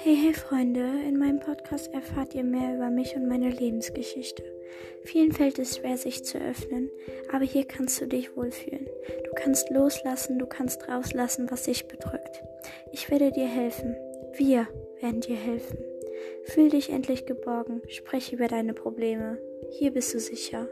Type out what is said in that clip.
Hey, hey Freunde, in meinem Podcast erfahrt ihr mehr über mich und meine Lebensgeschichte. Vielen fällt es schwer, sich zu öffnen, aber hier kannst du dich wohlfühlen. Du kannst loslassen, du kannst rauslassen, was dich bedrückt. Ich werde dir helfen. Wir werden dir helfen. Fühl dich endlich geborgen, spreche über deine Probleme. Hier bist du sicher.